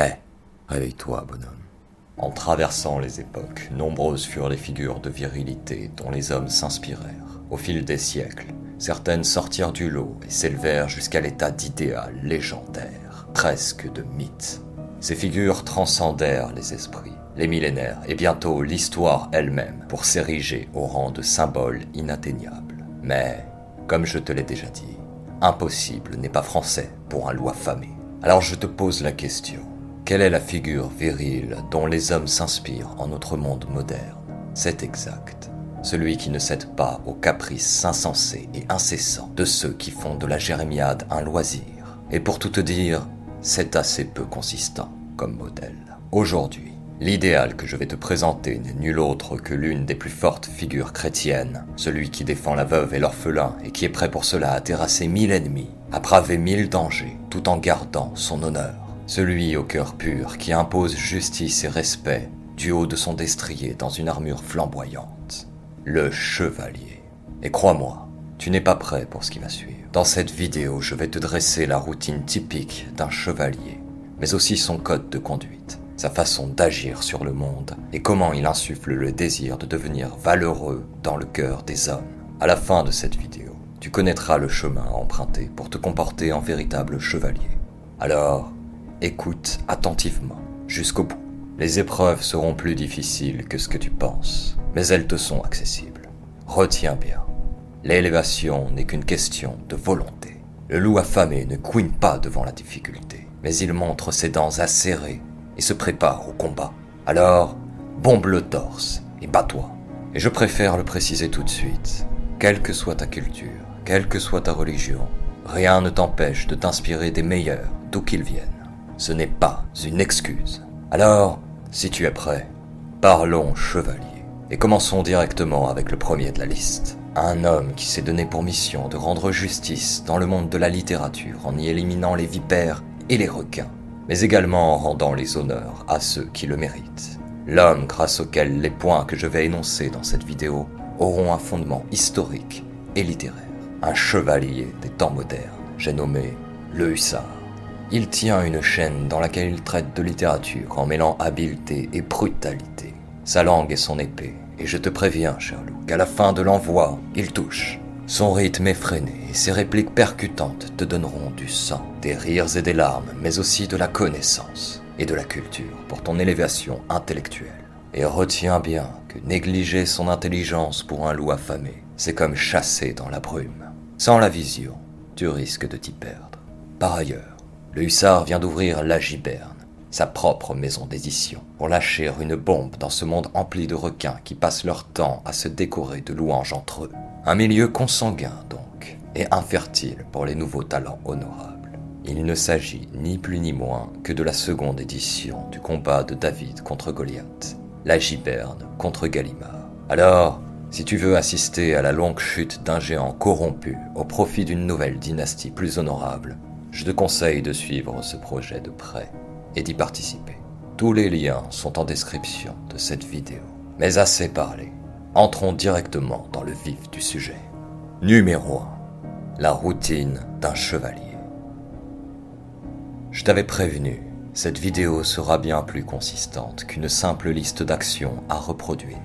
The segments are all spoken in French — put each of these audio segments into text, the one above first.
Eh, réveille-toi, bonhomme. En traversant les époques, nombreuses furent les figures de virilité dont les hommes s'inspirèrent. Au fil des siècles, certaines sortirent du lot et s'élevèrent jusqu'à l'état d'idéal légendaire, presque de mythe. Ces figures transcendèrent les esprits, les millénaires et bientôt l'histoire elle-même pour s'ériger au rang de symboles inatteignables. Mais, comme je te l'ai déjà dit, impossible n'est pas français pour un loup affamé. Alors je te pose la question. Quelle est la figure virile dont les hommes s'inspirent en notre monde moderne? C'est exact. Celui qui ne cède pas aux caprices insensés et incessants de ceux qui font de la jérémiade un loisir. Et pour tout te dire, c'est assez peu consistant comme modèle. Aujourd'hui, l'idéal que je vais te présenter n'est nul autre que l'une des plus fortes figures chrétiennes, celui qui défend la veuve et l'orphelin et qui est prêt pour cela à terrasser mille ennemis, à braver mille dangers, tout en gardant son honneur. Celui au cœur pur qui impose justice et respect du haut de son destrier dans une armure flamboyante. Le chevalier. Et crois-moi, tu n'es pas prêt pour ce qui va suivre. Dans cette vidéo, je vais te dresser la routine typique d'un chevalier, mais aussi son code de conduite, sa façon d'agir sur le monde et comment il insuffle le désir de devenir valeureux dans le cœur des hommes. À la fin de cette vidéo, tu connaîtras le chemin à emprunter pour te comporter en véritable chevalier. Alors, Écoute attentivement, jusqu'au bout. Les épreuves seront plus difficiles que ce que tu penses, mais elles te sont accessibles. Retiens bien, l'élévation n'est qu'une question de volonté. Le loup affamé ne couine pas devant la difficulté, mais il montre ses dents acérées et se prépare au combat. Alors, bombe le torse et bats-toi. Et je préfère le préciser tout de suite, quelle que soit ta culture, quelle que soit ta religion, rien ne t'empêche de t'inspirer des meilleurs, d'où qu'ils viennent ce n'est pas une excuse. Alors, si tu es prêt, parlons chevalier. Et commençons directement avec le premier de la liste. Un homme qui s'est donné pour mission de rendre justice dans le monde de la littérature en y éliminant les vipères et les requins, mais également en rendant les honneurs à ceux qui le méritent. L'homme grâce auquel les points que je vais énoncer dans cette vidéo auront un fondement historique et littéraire. Un chevalier des temps modernes, j'ai nommé le hussard. Il tient une chaîne dans laquelle il traite de littérature en mêlant habileté et brutalité. Sa langue est son épée, et je te préviens, cher loup, qu'à la fin de l'envoi, il touche. Son rythme effréné et ses répliques percutantes te donneront du sang, des rires et des larmes, mais aussi de la connaissance et de la culture pour ton élévation intellectuelle. Et retiens bien que négliger son intelligence pour un loup affamé, c'est comme chasser dans la brume. Sans la vision, tu risques de t'y perdre. Par ailleurs, le hussard vient d'ouvrir la Giberne, sa propre maison d'édition, pour lâcher une bombe dans ce monde empli de requins qui passent leur temps à se décorer de louanges entre eux. Un milieu consanguin donc, et infertile pour les nouveaux talents honorables. Il ne s'agit ni plus ni moins que de la seconde édition du combat de David contre Goliath, la Giberne contre Gallimard. Alors, si tu veux assister à la longue chute d'un géant corrompu au profit d'une nouvelle dynastie plus honorable, je te conseille de suivre ce projet de près et d'y participer. Tous les liens sont en description de cette vidéo. Mais assez parlé, entrons directement dans le vif du sujet. Numéro 1. La routine d'un chevalier. Je t'avais prévenu, cette vidéo sera bien plus consistante qu'une simple liste d'actions à reproduire.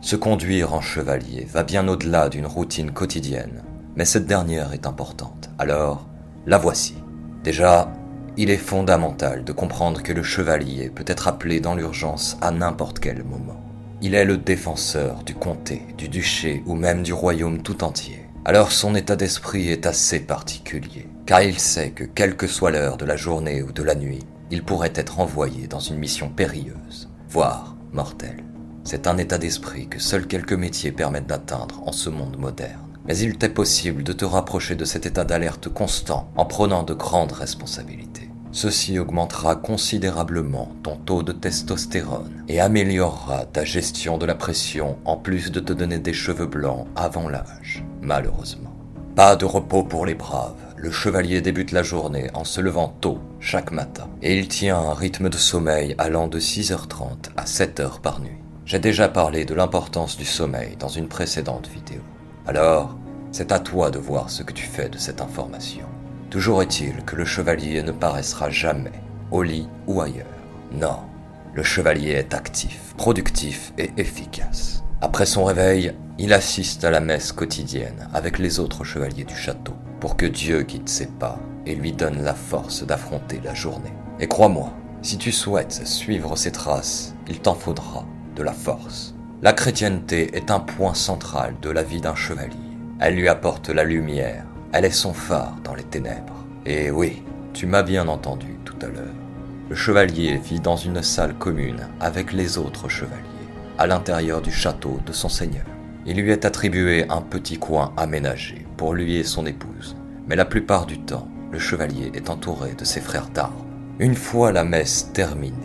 Se conduire en chevalier va bien au-delà d'une routine quotidienne, mais cette dernière est importante, alors la voici. Déjà, il est fondamental de comprendre que le chevalier peut être appelé dans l'urgence à n'importe quel moment. Il est le défenseur du comté, du duché ou même du royaume tout entier. Alors son état d'esprit est assez particulier, car il sait que quelle que soit l'heure de la journée ou de la nuit, il pourrait être envoyé dans une mission périlleuse, voire mortelle. C'est un état d'esprit que seuls quelques métiers permettent d'atteindre en ce monde moderne mais il t'est possible de te rapprocher de cet état d'alerte constant en prenant de grandes responsabilités. Ceci augmentera considérablement ton taux de testostérone et améliorera ta gestion de la pression en plus de te donner des cheveux blancs avant l'âge, malheureusement. Pas de repos pour les braves. Le chevalier débute la journée en se levant tôt chaque matin et il tient un rythme de sommeil allant de 6h30 à 7h par nuit. J'ai déjà parlé de l'importance du sommeil dans une précédente vidéo. Alors, c'est à toi de voir ce que tu fais de cette information. Toujours est-il que le chevalier ne paraissera jamais, au lit ou ailleurs, Non, le chevalier est actif, productif et efficace. Après son réveil, il assiste à la messe quotidienne avec les autres chevaliers du château pour que Dieu guide ses pas et lui donne la force d'affronter la journée. Et crois-moi, si tu souhaites suivre ses traces, il t'en faudra de la force. La chrétienté est un point central de la vie d'un chevalier. Elle lui apporte la lumière, elle est son phare dans les ténèbres. Et oui, tu m'as bien entendu tout à l'heure. Le chevalier vit dans une salle commune avec les autres chevaliers, à l'intérieur du château de son seigneur. Il lui est attribué un petit coin aménagé pour lui et son épouse, mais la plupart du temps, le chevalier est entouré de ses frères d'armes. Une fois la messe terminée,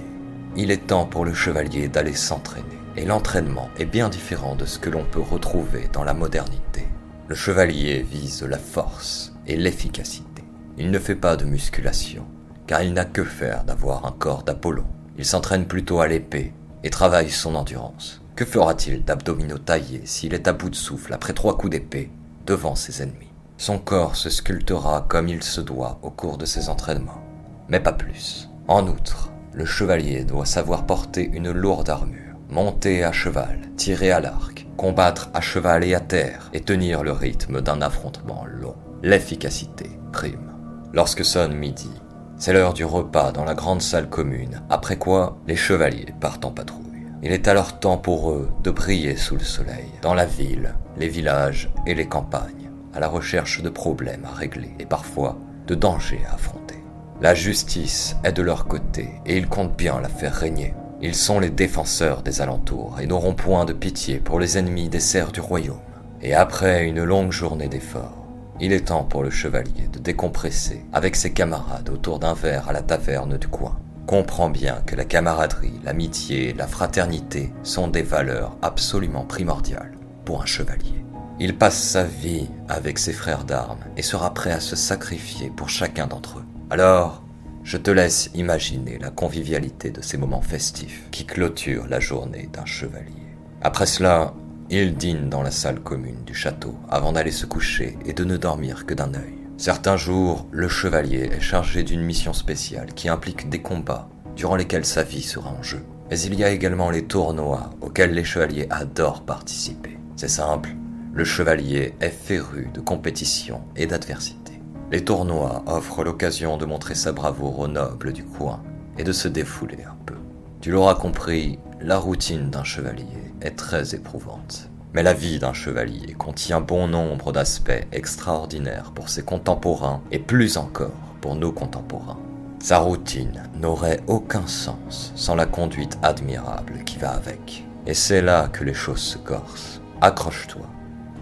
il est temps pour le chevalier d'aller s'entraîner, et l'entraînement est bien différent de ce que l'on peut retrouver dans la modernité. Le chevalier vise la force et l'efficacité. Il ne fait pas de musculation, car il n'a que faire d'avoir un corps d'Apollon. Il s'entraîne plutôt à l'épée et travaille son endurance. Que fera-t-il d'abdominaux taillés s'il est à bout de souffle après trois coups d'épée devant ses ennemis? Son corps se sculptera comme il se doit au cours de ses entraînements, mais pas plus. En outre, le chevalier doit savoir porter une lourde armure, monter à cheval, tirer à l'arc, combattre à cheval et à terre, et tenir le rythme d'un affrontement long. L'efficacité prime. Lorsque sonne midi, c'est l'heure du repas dans la grande salle commune, après quoi les chevaliers partent en patrouille. Il est alors temps pour eux de briller sous le soleil, dans la ville, les villages et les campagnes, à la recherche de problèmes à régler et parfois de dangers à affronter. La justice est de leur côté et ils comptent bien la faire régner. Ils sont les défenseurs des alentours et n'auront point de pitié pour les ennemis des serfs du royaume. Et après une longue journée d'efforts, il est temps pour le chevalier de décompresser avec ses camarades autour d'un verre à la taverne du coin comprend bien que la camaraderie, l'amitié, la fraternité sont des valeurs absolument primordiales pour un chevalier. Il passe sa vie avec ses frères d'armes et sera prêt à se sacrifier pour chacun d'entre eux. Alors, je te laisse imaginer la convivialité de ces moments festifs qui clôturent la journée d'un chevalier. Après cela, il dîne dans la salle commune du château avant d'aller se coucher et de ne dormir que d'un œil. Certains jours, le chevalier est chargé d'une mission spéciale qui implique des combats durant lesquels sa vie sera en jeu. Mais il y a également les tournois auxquels les chevaliers adorent participer. C'est simple, le chevalier est féru de compétition et d'adversité. Les tournois offrent l'occasion de montrer sa bravoure aux nobles du coin et de se défouler un peu. Tu l'auras compris, la routine d'un chevalier est très éprouvante. Mais la vie d'un chevalier contient bon nombre d'aspects extraordinaires pour ses contemporains et plus encore pour nos contemporains. Sa routine n'aurait aucun sens sans la conduite admirable qui va avec. Et c'est là que les choses se corsent. Accroche-toi,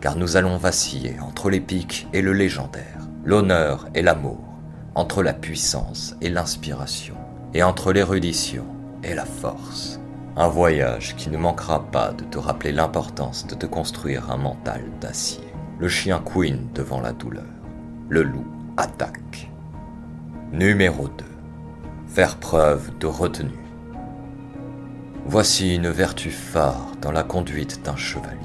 car nous allons vaciller entre l'épique et le légendaire, l'honneur et l'amour, entre la puissance et l'inspiration, et entre l'érudition et la force. Un voyage qui ne manquera pas de te rappeler l'importance de te construire un mental d'acier. Le chien queen devant la douleur. Le loup attaque. Numéro 2. Faire preuve de retenue. Voici une vertu phare dans la conduite d'un chevalier.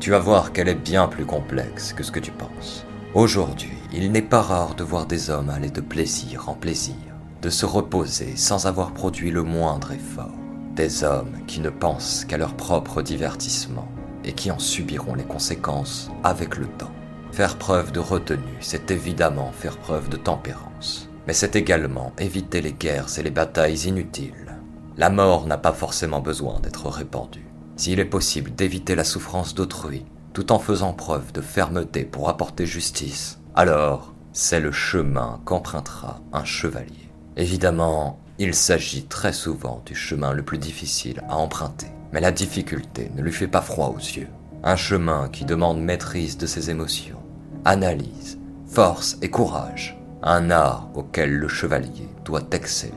Tu vas voir qu'elle est bien plus complexe que ce que tu penses. Aujourd'hui, il n'est pas rare de voir des hommes aller de plaisir en plaisir, de se reposer sans avoir produit le moindre effort des hommes qui ne pensent qu'à leur propre divertissement et qui en subiront les conséquences avec le temps. Faire preuve de retenue, c'est évidemment faire preuve de tempérance, mais c'est également éviter les guerres et les batailles inutiles. La mort n'a pas forcément besoin d'être répandue. S'il est possible d'éviter la souffrance d'autrui, tout en faisant preuve de fermeté pour apporter justice, alors c'est le chemin qu'empruntera un chevalier. Évidemment, il s'agit très souvent du chemin le plus difficile à emprunter, mais la difficulté ne lui fait pas froid aux yeux. Un chemin qui demande maîtrise de ses émotions, analyse, force et courage. Un art auquel le chevalier doit exceller.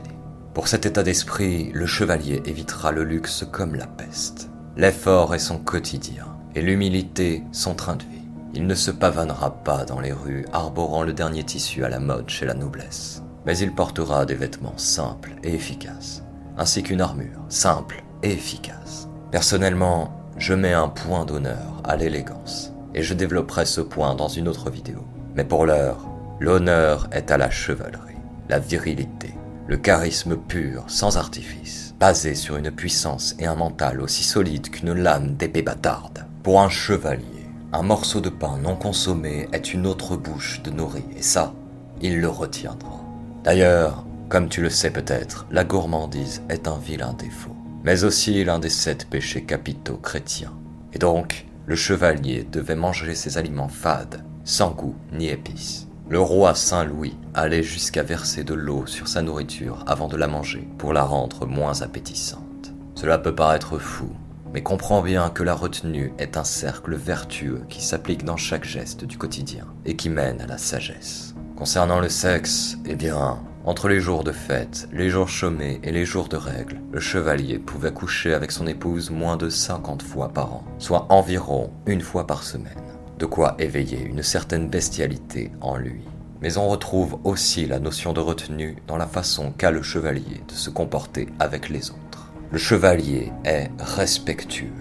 Pour cet état d'esprit, le chevalier évitera le luxe comme la peste. L'effort est son quotidien et l'humilité son train de vie. Il ne se pavanera pas dans les rues arborant le dernier tissu à la mode chez la noblesse mais il portera des vêtements simples et efficaces, ainsi qu'une armure simple et efficace. Personnellement, je mets un point d'honneur à l'élégance, et je développerai ce point dans une autre vidéo. Mais pour l'heure, l'honneur est à la chevalerie, la virilité, le charisme pur, sans artifice. basé sur une puissance et un mental aussi solides qu'une lame d'épée bâtarde. Pour un chevalier, un morceau de pain non consommé est une autre bouche de nourrir, et ça, il le retiendra. D'ailleurs, comme tu le sais peut-être, la gourmandise est un vilain défaut, mais aussi l'un des sept péchés capitaux chrétiens. Et donc, le chevalier devait manger ses aliments fades, sans goût ni épices. Le roi Saint Louis allait jusqu'à verser de l'eau sur sa nourriture avant de la manger pour la rendre moins appétissante. Cela peut paraître fou, mais comprends bien que la retenue est un cercle vertueux qui s'applique dans chaque geste du quotidien et qui mène à la sagesse. Concernant le sexe, eh bien, entre les jours de fête, les jours chômés et les jours de règle, le chevalier pouvait coucher avec son épouse moins de 50 fois par an, soit environ une fois par semaine. De quoi éveiller une certaine bestialité en lui. Mais on retrouve aussi la notion de retenue dans la façon qu'a le chevalier de se comporter avec les autres. Le chevalier est respectueux.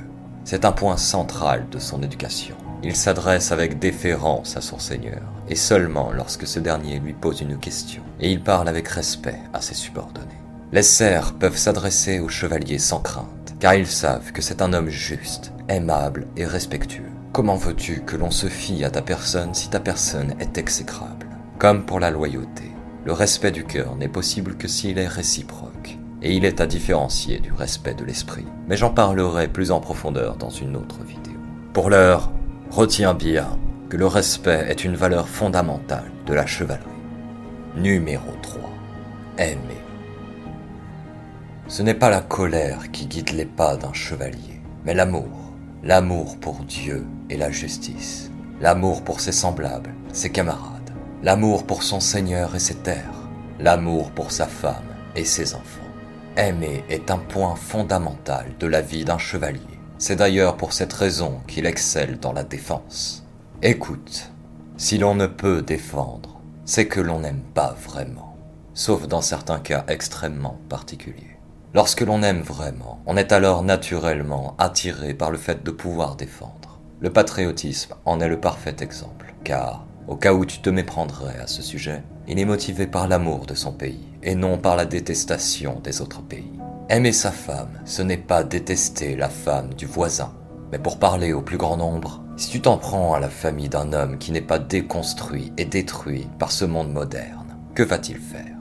C'est un point central de son éducation. Il s'adresse avec déférence à son Seigneur, et seulement lorsque ce dernier lui pose une question, et il parle avec respect à ses subordonnés. Les serfs peuvent s'adresser au chevalier sans crainte, car ils savent que c'est un homme juste, aimable et respectueux. Comment veux-tu que l'on se fie à ta personne si ta personne est exécrable? Comme pour la loyauté, le respect du cœur n'est possible que s'il est réciproque, et il est à différencier du respect de l'esprit. Mais j'en parlerai plus en profondeur dans une autre vidéo. Pour l'heure, Retiens bien que le respect est une valeur fondamentale de la chevalerie. Numéro 3. Aimer. Ce n'est pas la colère qui guide les pas d'un chevalier, mais l'amour. L'amour pour Dieu et la justice. L'amour pour ses semblables, ses camarades. L'amour pour son Seigneur et ses terres. L'amour pour sa femme et ses enfants. Aimer est un point fondamental de la vie d'un chevalier. C'est d'ailleurs pour cette raison qu'il excelle dans la défense. Écoute, si l'on ne peut défendre, c'est que l'on n'aime pas vraiment, sauf dans certains cas extrêmement particuliers. Lorsque l'on aime vraiment, on est alors naturellement attiré par le fait de pouvoir défendre. Le patriotisme en est le parfait exemple, car, au cas où tu te méprendrais à ce sujet, il est motivé par l'amour de son pays, et non par la détestation des autres pays. Aimer sa femme, ce n'est pas détester la femme du voisin. Mais pour parler au plus grand nombre, si tu t'en prends à la famille d'un homme qui n'est pas déconstruit et détruit par ce monde moderne, que va-t-il faire?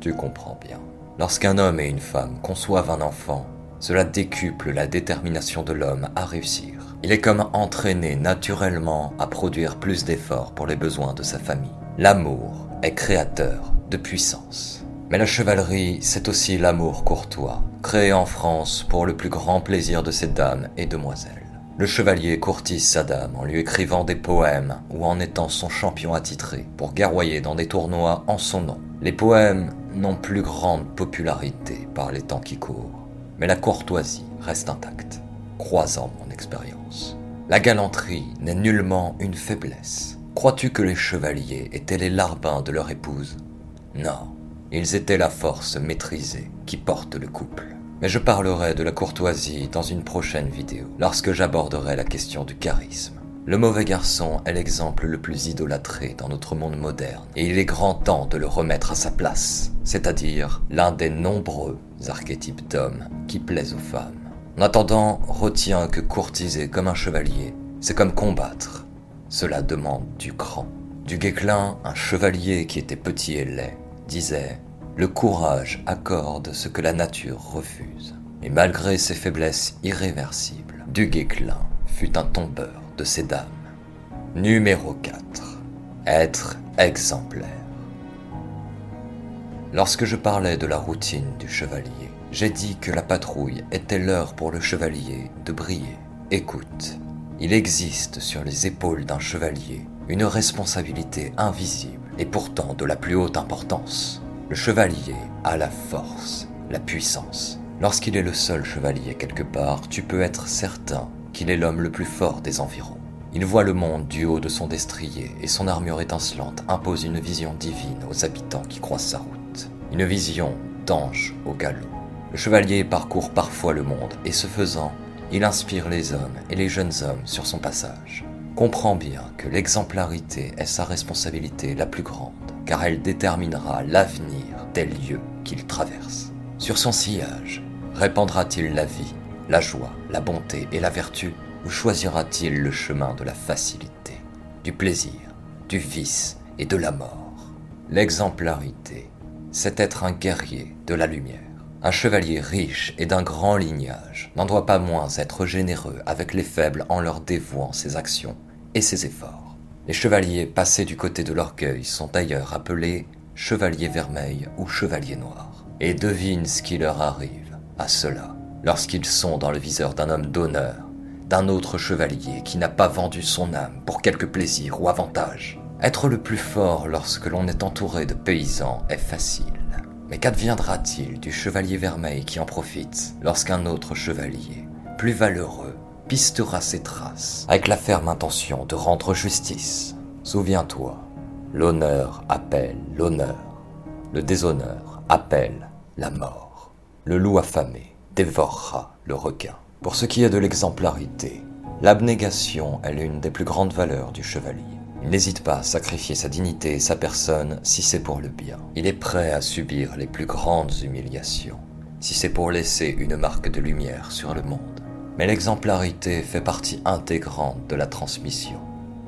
Tu comprends bien. Lorsqu'un homme et une femme conçoivent un enfant, cela décuple la détermination de l'homme à réussir. Il est comme entraîné naturellement à produire plus d'efforts pour les besoins de sa famille. L'amour est créateur de puissance. Mais la chevalerie, c'est aussi l'amour courtois, créé en France pour le plus grand plaisir de ses dames et demoiselles. Le chevalier courtise sa dame en lui écrivant des poèmes ou en étant son champion attitré pour garroyer dans des tournois en son nom. Les poèmes n'ont plus grande popularité par les temps qui courent, mais la courtoisie reste intacte, croisant mon expérience. La galanterie n'est nullement une faiblesse. Crois-tu que les chevaliers étaient les larbins de leur épouse? Non, ils étaient la force maîtrisée qui porte le couple. Mais je parlerai de la courtoisie dans une prochaine vidéo, lorsque j'aborderai la question du charisme. Le mauvais garçon est l'exemple le plus idolâtré dans notre monde moderne, et il est grand temps de le remettre à sa place, c'est-à-dire l'un des nombreux archétypes d'hommes qui plaisent aux femmes. En attendant, retiens que courtiser comme un chevalier, c'est comme combattre. Cela demande du cran. Du Guéclin, un chevalier qui était petit et laid, disait Le courage accorde ce que la nature refuse. Et malgré ses faiblesses irréversibles, Du Guesclin fut un tombeur de ses dames. Numéro 4. Être exemplaire. Lorsque je parlais de la routine du chevalier, j'ai dit que la patrouille était l'heure pour le chevalier de briller. Écoute, il existe sur les épaules d'un chevalier une responsabilité invisible et pourtant de la plus haute importance. Le chevalier a la force, la puissance. Lorsqu'il est le seul chevalier quelque part, tu peux être certain qu'il est l'homme le plus fort des environs. Il voit le monde du haut de son destrier et son armure étincelante impose une vision divine aux habitants qui croisent sa route. Une vision d'ange au galop. Le chevalier parcourt parfois le monde et ce faisant, il inspire les hommes et les jeunes hommes sur son passage comprend bien que l'exemplarité est sa responsabilité la plus grande, car elle déterminera l'avenir des lieux qu'il traverse. Sur son sillage, Répandra-t-il la vie, la joie, la bonté et la vertu Ou choisira-t-il le chemin de la facilité, du plaisir, du vice et de la mort? L'exemplarité, c'est être un guerrier de la lumière. Un chevalier riche et d'un grand lignage n'en doit pas moins être généreux avec les faibles en leur dévouant ses actions et ses efforts. Les chevaliers passés du côté de l'orgueil sont d'ailleurs appelés chevaliers vermeils ou chevaliers noirs. Et devine ce qui leur arrive à ceux-là lorsqu'ils sont dans le viseur d'un homme d'honneur, d'un autre chevalier qui n'a pas vendu son âme pour quelque plaisir ou avantage. Être le plus fort lorsque l'on est entouré de paysans est facile. Mais qu'adviendra-t-il du chevalier vermeil qui en profite lorsqu'un autre chevalier, plus valeureux, pistera ses traces avec la ferme intention de rendre justice? Souviens-toi, l'honneur appelle l'honneur, le déshonneur appelle la mort. Le loup affamé dévorera le requin. Pour ce qui est de l'exemplarité, l'abnégation est l'une des plus grandes valeurs du chevalier. Il n'hésite pas à sacrifier sa dignité et sa personne si c'est pour le bien. Il est prêt à subir les plus grandes humiliations, si c'est pour laisser une marque de lumière sur le monde. Mais l'exemplarité fait partie intégrante de la transmission,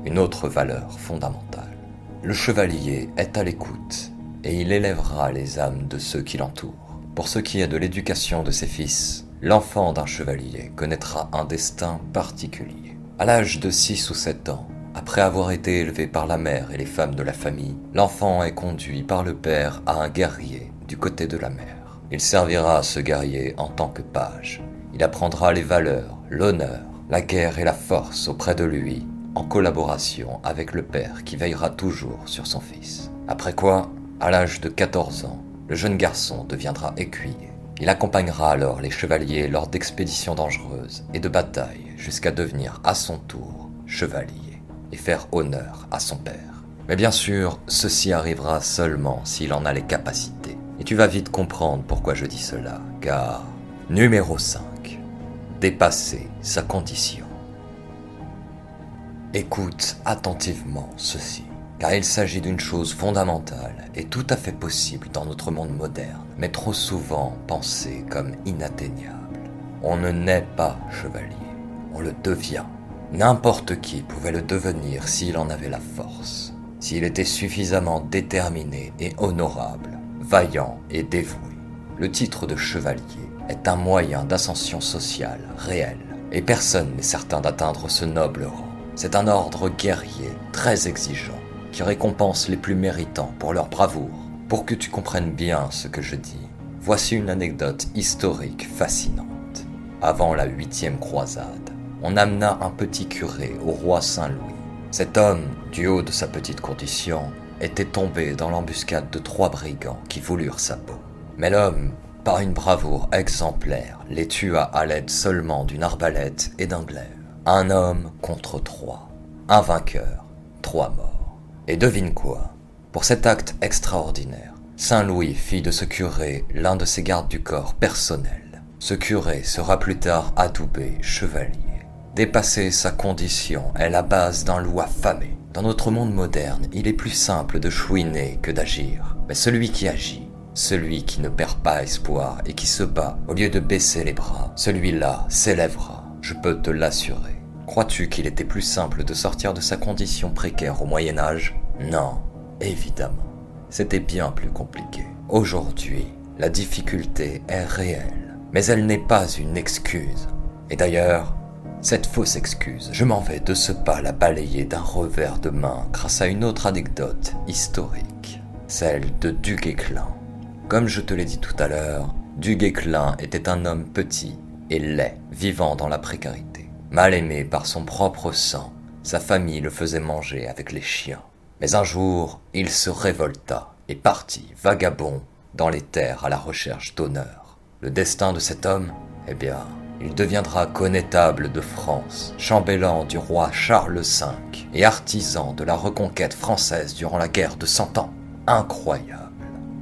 une autre valeur fondamentale. Le chevalier est à l'écoute et il élèvera les âmes de ceux qui l'entourent. Pour ce qui est de l'éducation de ses fils, l'enfant d'un chevalier connaîtra un destin particulier. À l'âge de 6 ou 7 ans, après avoir été élevé par la mère et les femmes de la famille, l'enfant est conduit par le père à un guerrier du côté de la mère. Il servira à ce guerrier en tant que page. Il apprendra les valeurs, l'honneur, la guerre et la force auprès de lui, en collaboration avec le père qui veillera toujours sur son fils. Après quoi, à l'âge de 14 ans, le jeune garçon deviendra écuyer. Il accompagnera alors les chevaliers lors d'expéditions dangereuses et de batailles jusqu'à devenir à son tour chevalier et faire honneur à son père. Mais bien sûr, ceci arrivera seulement s'il en a les capacités. Et tu vas vite comprendre pourquoi je dis cela, car numéro 5, dépasser sa condition. Écoute attentivement ceci, car il s'agit d'une chose fondamentale et tout à fait possible dans notre monde moderne, mais trop souvent pensée comme inatteignable. On ne naît pas chevalier, on le devient. N'importe qui pouvait le devenir s'il en avait la force, s'il était suffisamment déterminé et honorable, vaillant et dévoué. Le titre de chevalier est un moyen d'ascension sociale réel, et personne n'est certain d'atteindre ce noble rang. C'est un ordre guerrier très exigeant, qui récompense les plus méritants pour leur bravoure. Pour que tu comprennes bien ce que je dis, voici une anecdote historique fascinante. Avant la huitième croisade, on amena un petit curé au roi Saint-Louis. Cet homme, du haut de sa petite condition, était tombé dans l'embuscade de trois brigands qui voulurent sa peau. Mais l'homme, par une bravoure exemplaire, les tua à l'aide seulement d'une arbalète et d'un glaive. Un homme contre trois. Un vainqueur, trois morts. Et devine quoi? Pour cet acte extraordinaire, Saint Louis fit de ce curé l'un de ses gardes du corps personnels. Ce curé sera plus tard adoubé chevalier. Dépasser sa condition est la base d'un loup affamé. Dans notre monde moderne, il est plus simple de chouiner que d'agir. Mais celui qui agit, celui qui ne perd pas espoir et qui se bat au lieu de baisser les bras, celui-là s'élèvera, je peux te l'assurer. Crois-tu qu'il était plus simple de sortir de sa condition précaire au Moyen Âge? Non, évidemment. C'était bien plus compliqué. Aujourd'hui, la difficulté est réelle, mais elle n'est pas une excuse. Et d'ailleurs, cette fausse excuse, je m'en vais de ce pas la balayer d'un revers de main grâce à une autre anecdote historique, celle de Duguesclin. Comme je te l'ai dit tout à l'heure, Duguesclin était un homme petit et laid, vivant dans la précarité. Mal aimé par son propre sang, sa famille le faisait manger avec les chiens. Mais un jour, il se révolta et partit, vagabond, dans les terres à la recherche d'honneur. Le destin de cet homme Eh bien, il deviendra connétable de France, chambellan du roi Charles V et artisan de la reconquête française durant la guerre de Cent Ans. Incroyable.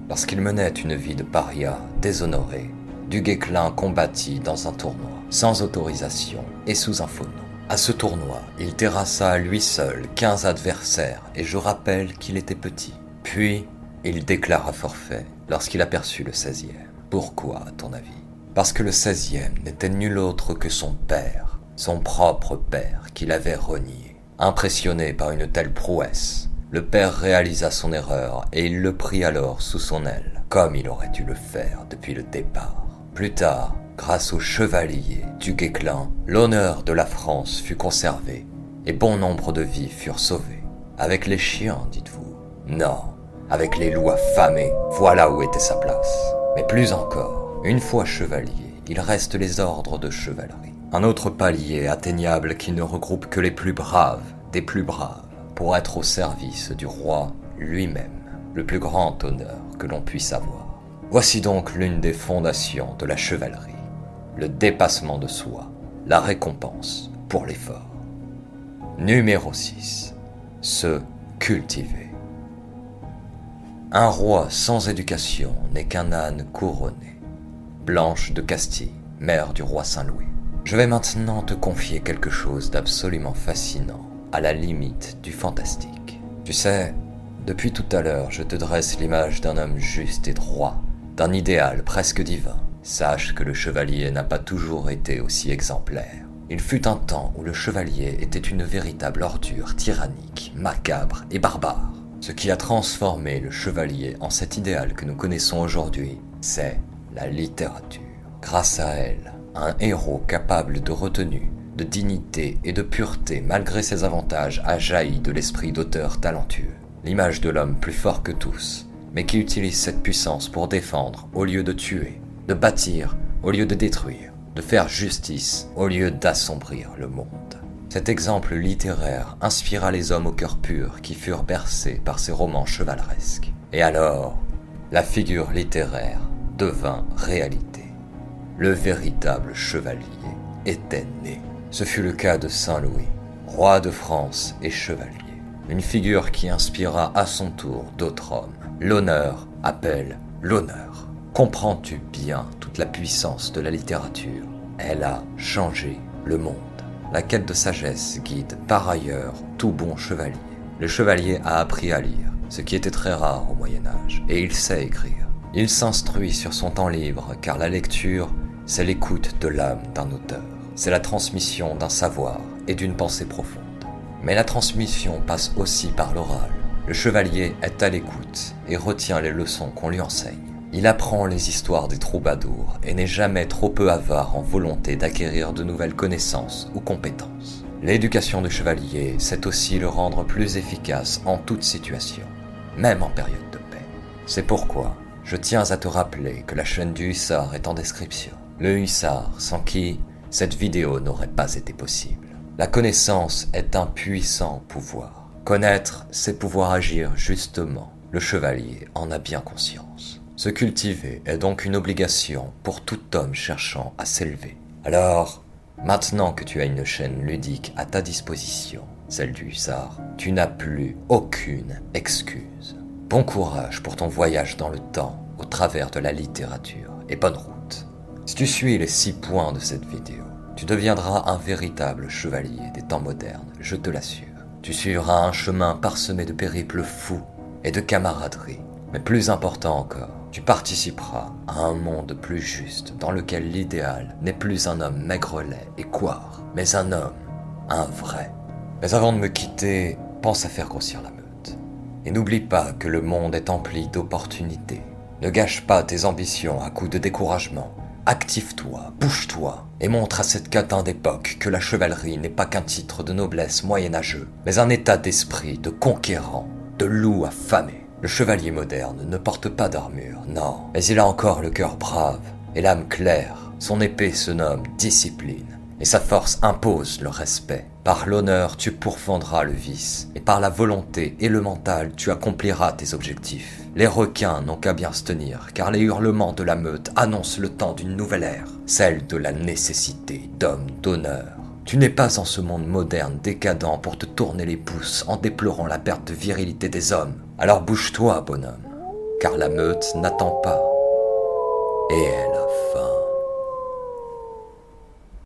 Parce qu'il menait une vie de paria déshonoré, Duguesclin combattit dans un tournoi, sans autorisation et sous un faux nom. À ce tournoi, il terrassa lui seul 15 adversaires et je rappelle qu'il était petit. Puis, il déclara forfait lorsqu'il aperçut le 16e. Pourquoi, à ton avis? Parce que le seizième n'était nul autre que son père, son propre père, qu'il avait renié. Impressionné par une telle prouesse, le père réalisa son erreur et il le prit alors sous son aile, comme il aurait dû le faire depuis le départ. Plus tard, grâce au chevalier du Guéclin, l'honneur de la France fut conservé et bon nombre de vies furent sauvées. Avec les chiens, dites-vous? Non, avec les loups affamés, voilà où était sa place. Mais plus encore, une fois chevalier, il reste les ordres de chevalerie. Un autre palier atteignable qui ne regroupe que les plus braves des plus braves pour être au service du roi lui-même, le plus grand honneur que l'on puisse avoir. Voici donc l'une des fondations de la chevalerie, le dépassement de soi, la récompense pour l'effort. Numéro 6. Se cultiver. Un roi sans éducation n'est qu'un âne couronné. Blanche de Castille, mère du roi Saint-Louis. Je vais maintenant te confier quelque chose d'absolument fascinant, à la limite du fantastique. Tu sais, depuis tout à l'heure, je te dresse l'image d'un homme juste et droit, d'un idéal presque divin. Sache que le chevalier n'a pas toujours été aussi exemplaire. Il fut un temps où le chevalier était une véritable ordure tyrannique, macabre et barbare. Ce qui a transformé le chevalier en cet idéal que nous connaissons aujourd'hui, c'est la littérature. Grâce à elle, un héros capable de retenue, de dignité et de pureté malgré ses avantages a jailli de l'esprit d'auteur talentueux. L'image de l'homme plus fort que tous, mais qui utilise cette puissance pour défendre au lieu de tuer, de bâtir au lieu de détruire, de faire justice au lieu d'assombrir le monde. Cet exemple littéraire inspira les hommes au cœur pur qui furent bercés par ces romans chevaleresques. Et alors, la figure littéraire devint réalité. Le véritable chevalier était né. Ce fut le cas de Saint Louis, roi de France et chevalier. Une figure qui inspira à son tour d'autres hommes. L'honneur appelle l'honneur. Comprends-tu bien toute la puissance de la littérature? Elle a changé le monde. La quête de sagesse guide par ailleurs tout bon chevalier. Le chevalier a appris à lire, ce qui était très rare au Moyen Âge, et il sait écrire. Il s'instruit sur son temps libre, car la lecture, c'est l'écoute de l'âme d'un auteur. C'est la transmission d'un savoir et d'une pensée profonde. Mais la transmission passe aussi par l'oral. Le chevalier est à l'écoute et retient les leçons qu'on lui enseigne. Il apprend les histoires des troubadours et n'est jamais trop peu avare en volonté d'acquérir de nouvelles connaissances ou compétences. L'éducation du chevalier, c'est aussi le rendre plus efficace en toute situation, même en période de paix. C'est pourquoi je tiens à te rappeler que la chaîne du hussard est en description. Le hussard, sans qui cette vidéo n'aurait pas été possible. La connaissance est un puissant pouvoir. Connaître, c'est pouvoir agir justement. Le chevalier en a bien conscience. Se cultiver est donc une obligation pour tout homme cherchant à s'élever. Alors, maintenant que tu as une chaîne ludique à ta disposition, celle du hussard, tu n'as plus aucune excuse. Bon courage pour ton voyage dans le temps au travers de la littérature et bonne route. Si tu suis les six points de cette vidéo, tu deviendras un véritable chevalier des temps modernes, je te l'assure. Tu suivras un chemin parsemé de périples fous et de camaraderie. Mais plus important encore, tu participeras à un monde plus juste dans lequel l'idéal n'est plus un homme maigrelet et coire, mais un homme, un vrai. Mais avant de me quitter, pense à faire grossir la meute. Et n'oublie pas que le monde est empli d'opportunités. Ne gâche pas tes ambitions à coups de découragement. Active-toi, bouge-toi, et montre à cette catin d'époque que la chevalerie n'est pas qu'un titre de noblesse moyenâgeux, mais un état d'esprit de conquérant, de loup affamé. Le chevalier moderne ne porte pas d'armure, non, mais il a encore le cœur brave et l'âme claire. Son épée se nomme discipline, et sa force impose le respect. Par l'honneur, tu pourfendras le vice, et par la volonté et le mental, tu accompliras tes objectifs. Les requins n'ont qu'à bien se tenir, car les hurlements de la meute annoncent le temps d'une nouvelle ère, celle de la nécessité d'hommes d'honneur. Tu n'es pas en ce monde moderne décadent pour te tourner les pouces en déplorant la perte de virilité des hommes. Alors bouge-toi, bonhomme, car la meute n'attend pas. Et elle a faim.